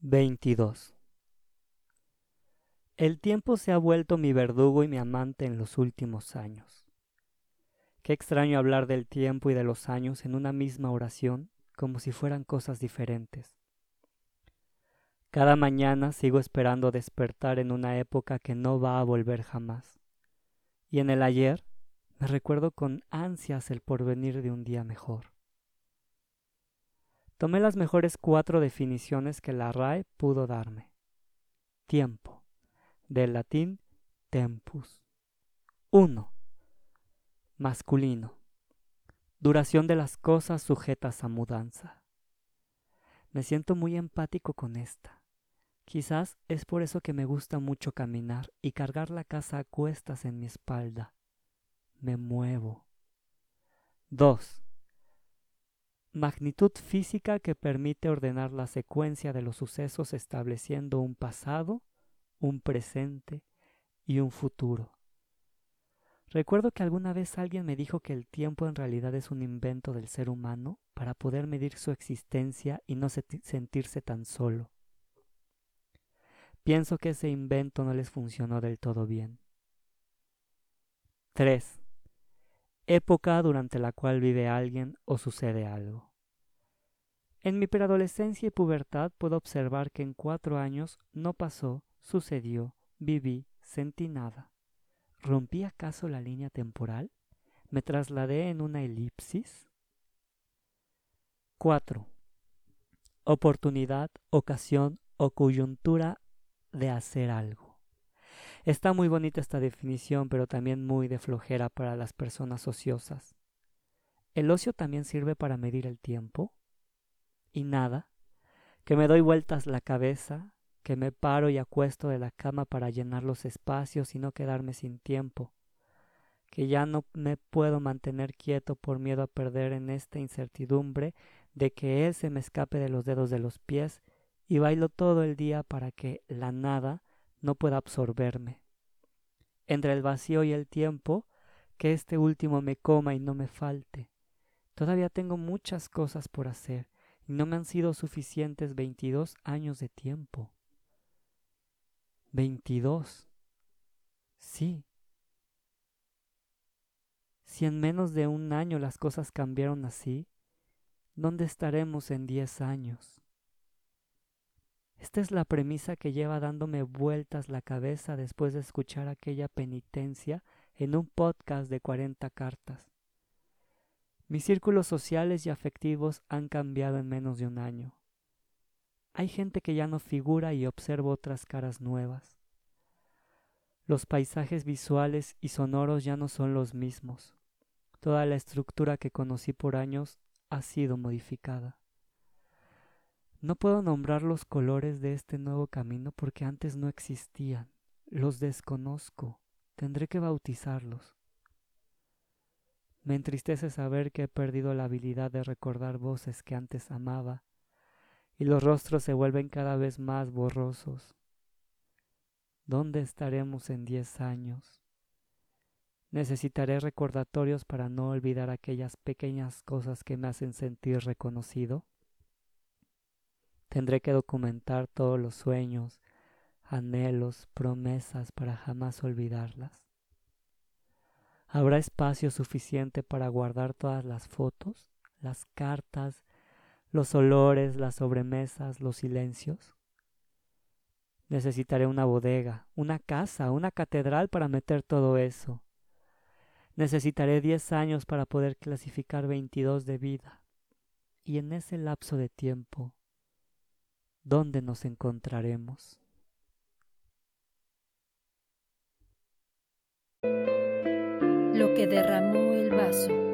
22. El tiempo se ha vuelto mi verdugo y mi amante en los últimos años. Qué extraño hablar del tiempo y de los años en una misma oración como si fueran cosas diferentes. Cada mañana sigo esperando despertar en una época que no va a volver jamás. Y en el ayer me recuerdo con ansias el porvenir de un día mejor. Tomé las mejores cuatro definiciones que la RAE pudo darme. Tiempo, del latín tempus. 1. Masculino. Duración de las cosas sujetas a mudanza. Me siento muy empático con esta. Quizás es por eso que me gusta mucho caminar y cargar la casa a cuestas en mi espalda. Me muevo. 2 magnitud física que permite ordenar la secuencia de los sucesos estableciendo un pasado, un presente y un futuro. Recuerdo que alguna vez alguien me dijo que el tiempo en realidad es un invento del ser humano para poder medir su existencia y no sentirse tan solo. Pienso que ese invento no les funcionó del todo bien. 3. Época durante la cual vive alguien o sucede algo. En mi preadolescencia y pubertad puedo observar que en cuatro años no pasó, sucedió, viví, sentí nada. ¿Rompí acaso la línea temporal? ¿Me trasladé en una elipsis? 4. Oportunidad, ocasión o coyuntura de hacer algo. Está muy bonita esta definición, pero también muy de flojera para las personas ociosas. ¿El ocio también sirve para medir el tiempo? y nada, que me doy vueltas la cabeza, que me paro y acuesto de la cama para llenar los espacios y no quedarme sin tiempo, que ya no me puedo mantener quieto por miedo a perder en esta incertidumbre de que él se me escape de los dedos de los pies y bailo todo el día para que la nada no pueda absorberme. Entre el vacío y el tiempo, que este último me coma y no me falte. Todavía tengo muchas cosas por hacer no me han sido suficientes 22 años de tiempo. 22. Sí. Si en menos de un año las cosas cambiaron así, ¿dónde estaremos en 10 años? Esta es la premisa que lleva dándome vueltas la cabeza después de escuchar aquella penitencia en un podcast de 40 cartas. Mis círculos sociales y afectivos han cambiado en menos de un año. Hay gente que ya no figura y observo otras caras nuevas. Los paisajes visuales y sonoros ya no son los mismos. Toda la estructura que conocí por años ha sido modificada. No puedo nombrar los colores de este nuevo camino porque antes no existían. Los desconozco. Tendré que bautizarlos. Me entristece saber que he perdido la habilidad de recordar voces que antes amaba, y los rostros se vuelven cada vez más borrosos. ¿Dónde estaremos en diez años? Necesitaré recordatorios para no olvidar aquellas pequeñas cosas que me hacen sentir reconocido. Tendré que documentar todos los sueños, anhelos, promesas para jamás olvidarlas. ¿Habrá espacio suficiente para guardar todas las fotos, las cartas, los olores, las sobremesas, los silencios? Necesitaré una bodega, una casa, una catedral para meter todo eso. Necesitaré diez años para poder clasificar veintidós de vida. Y en ese lapso de tiempo, ¿dónde nos encontraremos? lo que derramó el vaso.